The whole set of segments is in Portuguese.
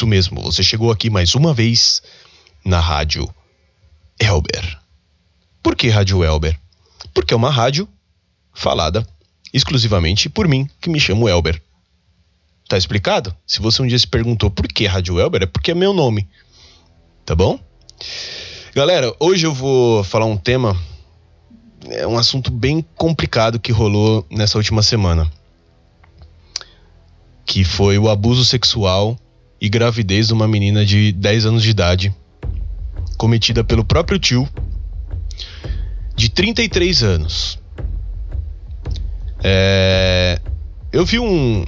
Isso mesmo, você chegou aqui mais uma vez na Rádio Elber. Por que Rádio Elber? Porque é uma rádio falada exclusivamente por mim, que me chamo Elber. Tá explicado? Se você um dia se perguntou por que Rádio Elber, é porque é meu nome. Tá bom? Galera, hoje eu vou falar um tema, é um assunto bem complicado que rolou nessa última semana. Que foi o abuso sexual e gravidez de uma menina de 10 anos de idade, cometida pelo próprio tio, de 33 anos. É, eu vi um.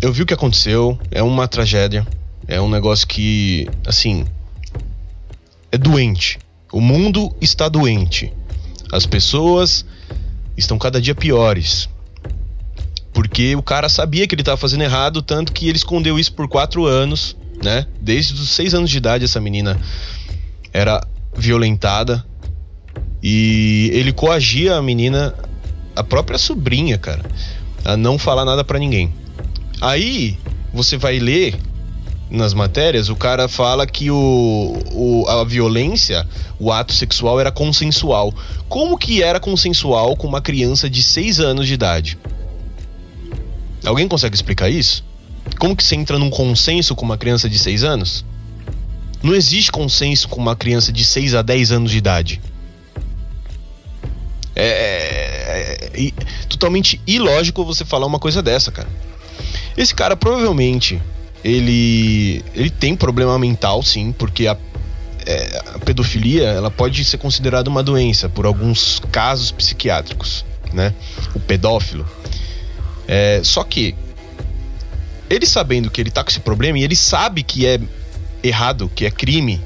Eu vi o que aconteceu, é uma tragédia, é um negócio que, assim, é doente. O mundo está doente. As pessoas estão cada dia piores. Porque o cara sabia que ele estava fazendo errado, tanto que ele escondeu isso por quatro anos, né? Desde os seis anos de idade, essa menina era violentada. E ele coagia a menina, a própria sobrinha, cara, a não falar nada para ninguém. Aí você vai ler nas matérias, o cara fala que o, o, a violência, o ato sexual era consensual. Como que era consensual com uma criança de 6 anos de idade? Alguém consegue explicar isso? Como que você entra num consenso com uma criança de 6 anos? Não existe consenso com uma criança de 6 a 10 anos de idade. É, é, é, é, totalmente ilógico você falar uma coisa dessa, cara. Esse cara provavelmente ele, ele tem problema mental, sim, porque a, é, a pedofilia ela pode ser considerada uma doença por alguns casos psiquiátricos, né? O pedófilo. É, só que ele sabendo que ele tá com esse problema e ele sabe que é errado, que é crime,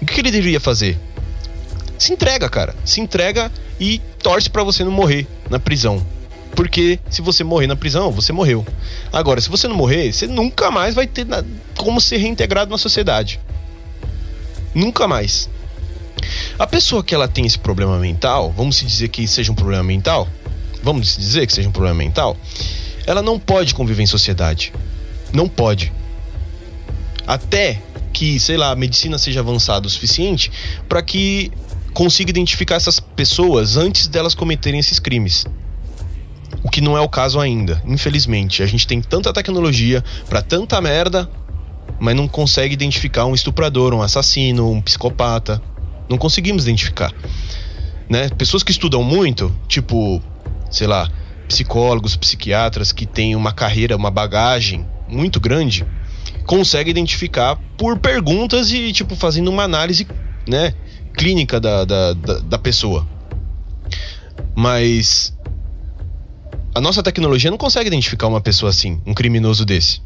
o que ele deveria fazer? Se entrega, cara. Se entrega e torce para você não morrer na prisão. Porque se você morrer na prisão, você morreu. Agora, se você não morrer, você nunca mais vai ter como ser reintegrado na sociedade. Nunca mais. A pessoa que ela tem esse problema mental, vamos dizer que seja um problema mental, vamos dizer que seja um problema mental, ela não pode conviver em sociedade. Não pode. Até que, sei lá, a medicina seja avançada o suficiente para que consiga identificar essas pessoas antes delas cometerem esses crimes. O que não é o caso ainda, infelizmente. A gente tem tanta tecnologia para tanta merda, mas não consegue identificar um estuprador, um assassino, um psicopata. Não conseguimos identificar. Né? Pessoas que estudam muito, tipo, sei lá, psicólogos, psiquiatras que têm uma carreira, uma bagagem muito grande, conseguem identificar por perguntas e, tipo, fazendo uma análise, né, clínica da, da, da, da pessoa. Mas a nossa tecnologia não consegue identificar uma pessoa assim, um criminoso desse.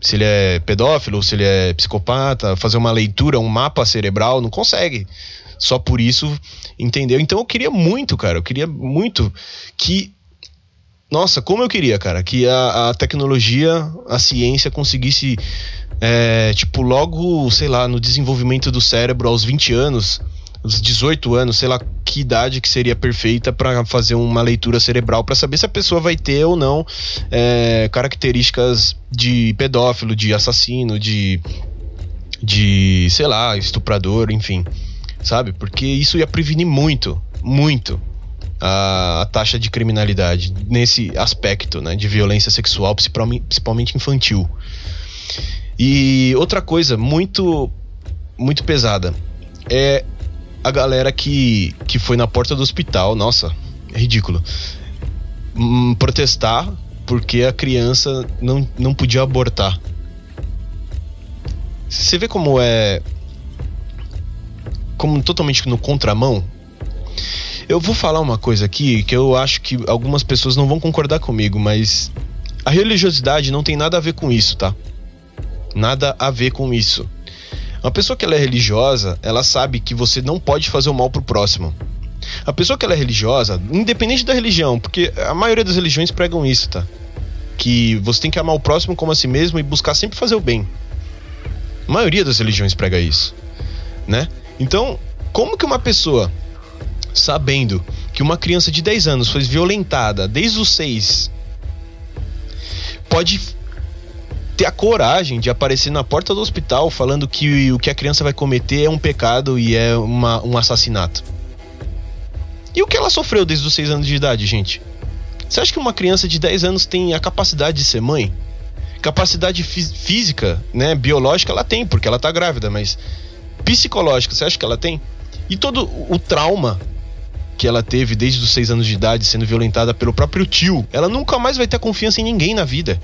Se ele é pedófilo, se ele é psicopata, fazer uma leitura, um mapa cerebral, não consegue. Só por isso, entendeu? Então eu queria muito, cara, eu queria muito que. Nossa, como eu queria, cara, que a, a tecnologia, a ciência conseguisse, é, tipo, logo, sei lá, no desenvolvimento do cérebro aos 20 anos, os 18 anos, sei lá que idade que seria perfeita para fazer uma leitura cerebral para saber se a pessoa vai ter ou não é, características de pedófilo, de assassino, de de sei lá estuprador, enfim, sabe? Porque isso ia prevenir muito, muito a, a taxa de criminalidade nesse aspecto, né, de violência sexual, principalmente infantil. E outra coisa muito muito pesada é a galera que, que foi na porta do hospital, nossa, é ridículo, hum, protestar porque a criança não, não podia abortar. Você vê como é. Como totalmente no contramão. Eu vou falar uma coisa aqui que eu acho que algumas pessoas não vão concordar comigo, mas a religiosidade não tem nada a ver com isso, tá? Nada a ver com isso. Uma pessoa que ela é religiosa, ela sabe que você não pode fazer o mal pro próximo. A pessoa que ela é religiosa, independente da religião, porque a maioria das religiões pregam isso, tá? Que você tem que amar o próximo como a si mesmo e buscar sempre fazer o bem. A maioria das religiões prega isso, né? Então, como que uma pessoa sabendo que uma criança de 10 anos foi violentada desde os 6 pode ter a coragem de aparecer na porta do hospital falando que o que a criança vai cometer é um pecado e é uma, um assassinato. E o que ela sofreu desde os 6 anos de idade, gente? Você acha que uma criança de 10 anos tem a capacidade de ser mãe? Capacidade física, né, biológica, ela tem, porque ela tá grávida, mas psicológica, você acha que ela tem? E todo o trauma que ela teve desde os 6 anos de idade, sendo violentada pelo próprio tio, ela nunca mais vai ter confiança em ninguém na vida.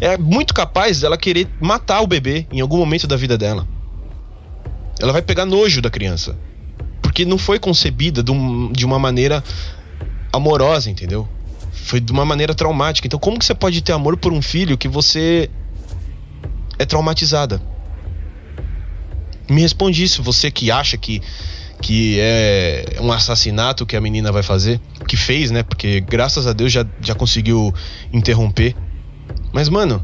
É muito capaz dela querer matar o bebê em algum momento da vida dela. Ela vai pegar nojo da criança. Porque não foi concebida de, de uma maneira amorosa, entendeu? Foi de uma maneira traumática. Então, como que você pode ter amor por um filho que você é traumatizada? Me responde isso, você que acha que que é um assassinato que a menina vai fazer, que fez, né? Porque graças a Deus já, já conseguiu interromper. Mas, mano,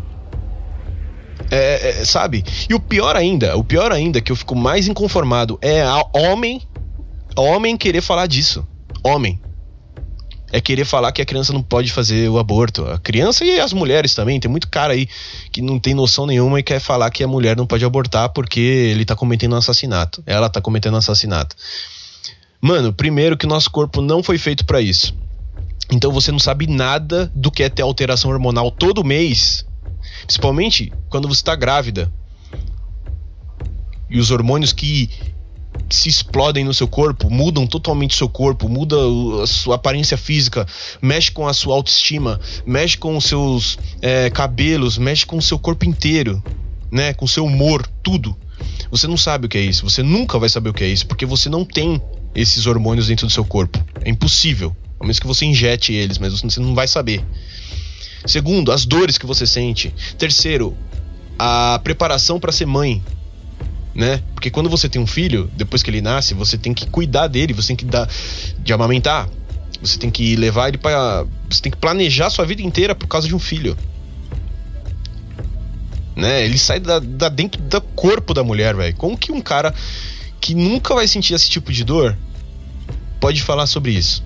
é, é, sabe? E o pior ainda, o pior ainda que eu fico mais inconformado é a homem, homem querer falar disso. Homem é querer falar que a criança não pode fazer o aborto. A criança e as mulheres também. Tem muito cara aí que não tem noção nenhuma e quer falar que a mulher não pode abortar porque ele tá cometendo um assassinato. Ela tá cometendo um assassinato. Mano, primeiro que nosso corpo não foi feito para isso. Então você não sabe nada do que é ter alteração hormonal todo mês. Principalmente quando você tá grávida. E os hormônios que se explodem no seu corpo, mudam totalmente seu corpo, muda a sua aparência física, mexe com a sua autoestima, mexe com os seus é, cabelos, mexe com o seu corpo inteiro, né? Com o seu humor, tudo. Você não sabe o que é isso, você nunca vai saber o que é isso, porque você não tem esses hormônios dentro do seu corpo. É impossível. A menos que você injete eles, mas você não vai saber. Segundo, as dores que você sente. Terceiro, a preparação para ser mãe né? Porque quando você tem um filho, depois que ele nasce, você tem que cuidar dele, você tem que dar de amamentar, você tem que levar ele para, você tem que planejar sua vida inteira por causa de um filho. Né? Ele sai da, da dentro do corpo da mulher, velho. Como que um cara que nunca vai sentir esse tipo de dor pode falar sobre isso?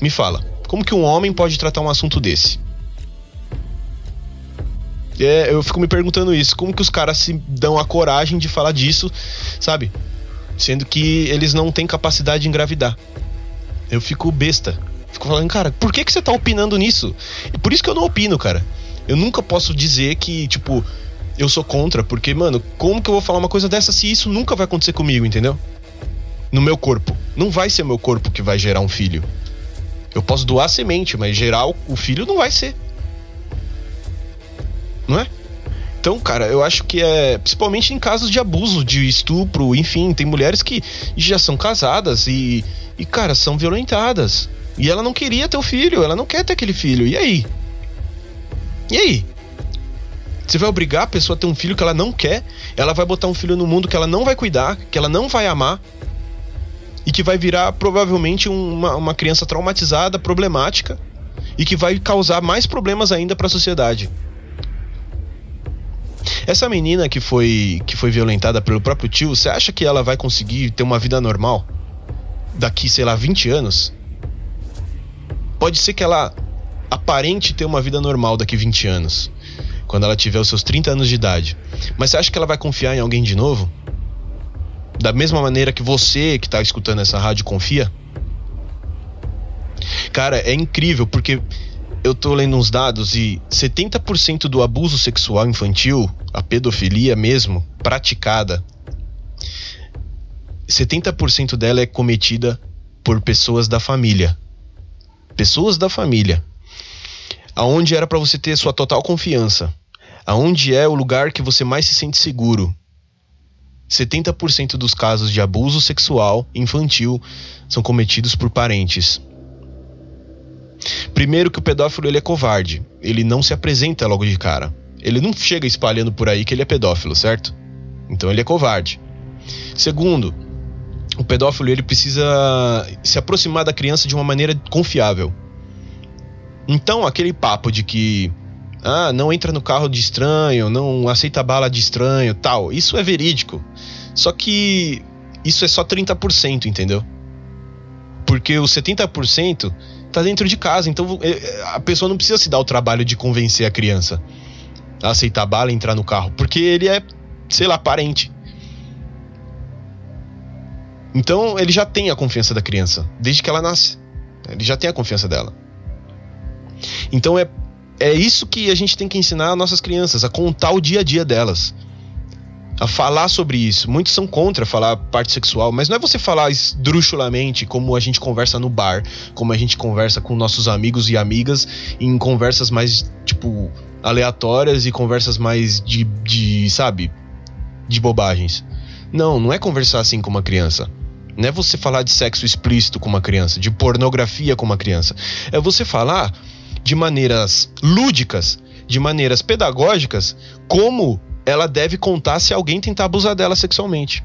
Me fala. Como que um homem pode tratar um assunto desse? É, eu fico me perguntando isso. Como que os caras se dão a coragem de falar disso, sabe? Sendo que eles não têm capacidade de engravidar. Eu fico besta. Fico falando, cara, por que, que você tá opinando nisso? E por isso que eu não opino, cara. Eu nunca posso dizer que, tipo, eu sou contra, porque, mano, como que eu vou falar uma coisa dessa se isso nunca vai acontecer comigo, entendeu? No meu corpo. Não vai ser meu corpo que vai gerar um filho. Eu posso doar semente, mas gerar o filho não vai ser não é? Então, cara, eu acho que é. Principalmente em casos de abuso, de estupro, enfim, tem mulheres que já são casadas e, e, cara, são violentadas. E ela não queria ter o filho, ela não quer ter aquele filho. E aí? E aí? Você vai obrigar a pessoa a ter um filho que ela não quer? Ela vai botar um filho no mundo que ela não vai cuidar, que ela não vai amar e que vai virar provavelmente uma, uma criança traumatizada, problemática e que vai causar mais problemas ainda para a sociedade. Essa menina que foi que foi violentada pelo próprio tio, você acha que ela vai conseguir ter uma vida normal daqui, sei lá, 20 anos? Pode ser que ela aparente ter uma vida normal daqui 20 anos, quando ela tiver os seus 30 anos de idade. Mas você acha que ela vai confiar em alguém de novo? Da mesma maneira que você que está escutando essa rádio confia? Cara, é incrível porque eu tô lendo uns dados e 70% do abuso sexual infantil, a pedofilia mesmo, praticada, 70% dela é cometida por pessoas da família. Pessoas da família. Aonde era para você ter sua total confiança. Aonde é o lugar que você mais se sente seguro. 70% dos casos de abuso sexual infantil são cometidos por parentes. Primeiro que o pedófilo ele é covarde. Ele não se apresenta logo de cara. Ele não chega espalhando por aí que ele é pedófilo, certo? Então ele é covarde. Segundo, o pedófilo ele precisa se aproximar da criança de uma maneira confiável. Então aquele papo de que ah, não entra no carro de estranho, não aceita bala de estranho, tal, isso é verídico. Só que isso é só 30%, entendeu? Porque os 70% tá dentro de casa. Então é, a pessoa não precisa se dar o trabalho de convencer a criança. a aceitar bala e entrar no carro, porque ele é, sei lá, parente. Então ele já tem a confiança da criança, desde que ela nasce. Ele já tem a confiança dela. Então é, é isso que a gente tem que ensinar as nossas crianças, a contar o dia a dia delas. A falar sobre isso. Muitos são contra falar parte sexual, mas não é você falar esdrúxulamente como a gente conversa no bar, como a gente conversa com nossos amigos e amigas em conversas mais, tipo, aleatórias e conversas mais de, de sabe, de bobagens. Não, não é conversar assim com uma criança. Não é você falar de sexo explícito com uma criança, de pornografia com uma criança. É você falar de maneiras lúdicas, de maneiras pedagógicas, como ela deve contar se alguém tentar abusar dela sexualmente.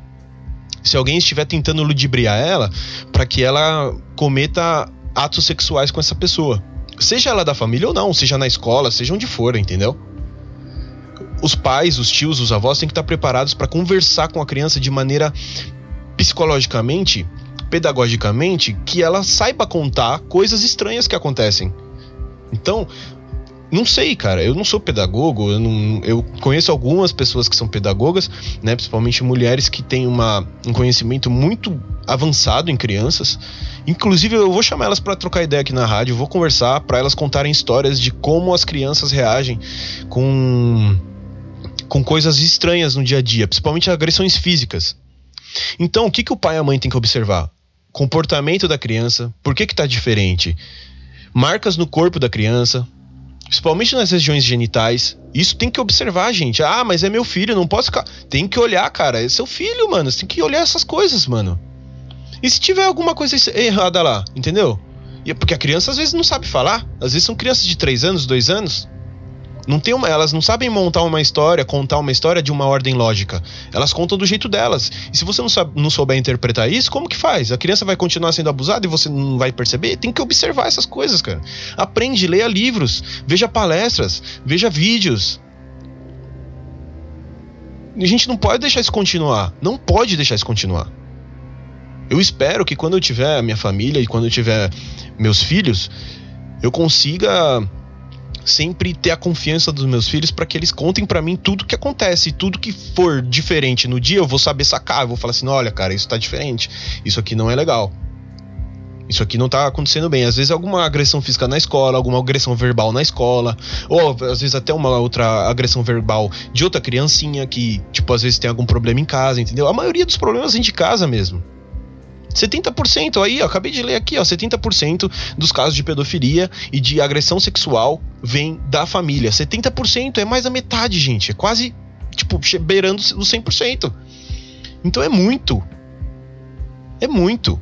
Se alguém estiver tentando ludibriar ela para que ela cometa atos sexuais com essa pessoa. Seja ela da família ou não, seja na escola, seja onde for, entendeu? Os pais, os tios, os avós têm que estar preparados para conversar com a criança de maneira psicologicamente, pedagogicamente, que ela saiba contar coisas estranhas que acontecem. Então, não sei, cara. Eu não sou pedagogo. Eu, não, eu, conheço algumas pessoas que são pedagogas, né? Principalmente mulheres que têm uma, um conhecimento muito avançado em crianças. Inclusive, eu vou chamar elas para trocar ideia aqui na rádio. Vou conversar para elas contarem histórias de como as crianças reagem com com coisas estranhas no dia a dia, principalmente agressões físicas. Então, o que, que o pai e a mãe têm que observar? Comportamento da criança, por que que tá diferente? Marcas no corpo da criança, principalmente nas regiões genitais. Isso tem que observar, gente. Ah, mas é meu filho, não posso ficar. Tem que olhar, cara. É seu filho, mano. Você tem que olhar essas coisas, mano. E se tiver alguma coisa errada lá, entendeu? É porque a criança às vezes não sabe falar. Às vezes são crianças de 3 anos, 2 anos. Não tem uma, elas não sabem montar uma história, contar uma história de uma ordem lógica. Elas contam do jeito delas. E se você não, sabe, não souber interpretar isso, como que faz? A criança vai continuar sendo abusada e você não vai perceber? Tem que observar essas coisas, cara. Aprende, leia livros, veja palestras, veja vídeos. A gente não pode deixar isso continuar. Não pode deixar isso continuar. Eu espero que quando eu tiver minha família e quando eu tiver meus filhos, eu consiga sempre ter a confiança dos meus filhos para que eles contem para mim tudo que acontece. Tudo que for diferente no dia, eu vou saber sacar. Eu vou falar assim: olha, cara, isso tá diferente. Isso aqui não é legal. Isso aqui não tá acontecendo bem. Às vezes alguma agressão física na escola, alguma agressão verbal na escola, ou às vezes até uma outra agressão verbal de outra criancinha que, tipo, às vezes tem algum problema em casa, entendeu? A maioria dos problemas vem de casa mesmo. 70% aí, ó, acabei de ler aqui, ó, 70% dos casos de pedofilia e de agressão sexual vem da família. 70% é mais da metade, gente. É quase, tipo, beirando os 100%. Então é muito. É muito.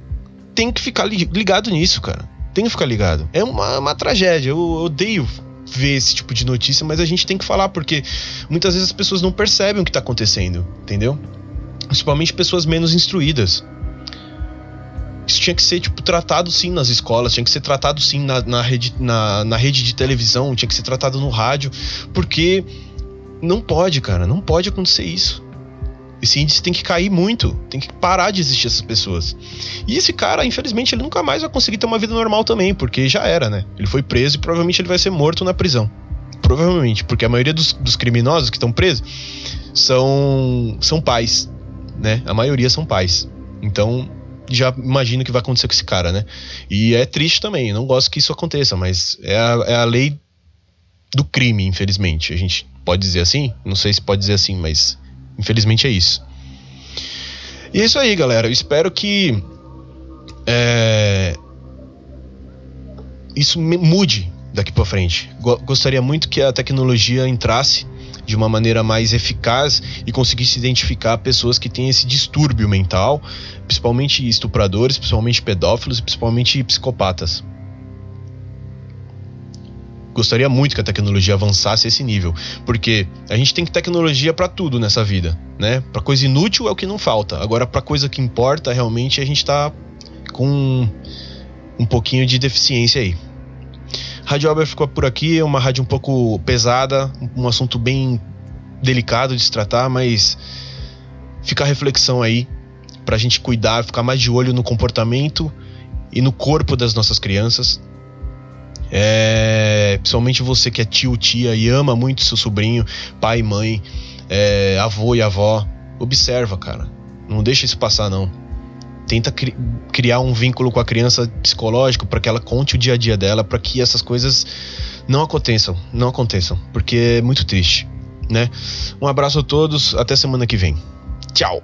Tem que ficar ligado nisso, cara. Tem que ficar ligado. É uma, uma tragédia. Eu odeio ver esse tipo de notícia, mas a gente tem que falar, porque muitas vezes as pessoas não percebem o que está acontecendo, entendeu? Principalmente pessoas menos instruídas. Tinha que ser, tipo, tratado sim nas escolas, tinha que ser tratado sim na, na, rede, na, na rede de televisão, tinha que ser tratado no rádio, porque não pode, cara, não pode acontecer isso. Esse índice tem que cair muito, tem que parar de existir essas pessoas. E esse cara, infelizmente, ele nunca mais vai conseguir ter uma vida normal também, porque já era, né? Ele foi preso e provavelmente ele vai ser morto na prisão. Provavelmente, porque a maioria dos, dos criminosos que estão presos são, são pais, né? A maioria são pais. Então, já imagino que vai acontecer com esse cara, né? E é triste também, não gosto que isso aconteça, mas é a, é a lei do crime, infelizmente. A gente pode dizer assim? Não sei se pode dizer assim, mas infelizmente é isso. E é isso aí, galera. Eu espero que é, isso mude daqui para frente. Gostaria muito que a tecnologia entrasse de uma maneira mais eficaz e conseguisse identificar pessoas que têm esse distúrbio mental, principalmente estupradores, principalmente pedófilos e principalmente psicopatas. Gostaria muito que a tecnologia avançasse esse nível, porque a gente tem tecnologia para tudo nessa vida, né? Para coisa inútil é o que não falta. Agora para coisa que importa, realmente a gente tá com um pouquinho de deficiência aí. Rádio Albert ficou por aqui, é uma rádio um pouco pesada, um assunto bem delicado de se tratar, mas fica a reflexão aí pra gente cuidar, ficar mais de olho no comportamento e no corpo das nossas crianças. É, principalmente você que é tio, tia e ama muito seu sobrinho, pai mãe, é, avô e avó. Observa, cara. Não deixa isso passar, não. Tenta cri criar um vínculo com a criança psicológico para que ela conte o dia a dia dela, para que essas coisas não aconteçam, não aconteçam, porque é muito triste, né? Um abraço a todos, até semana que vem. Tchau.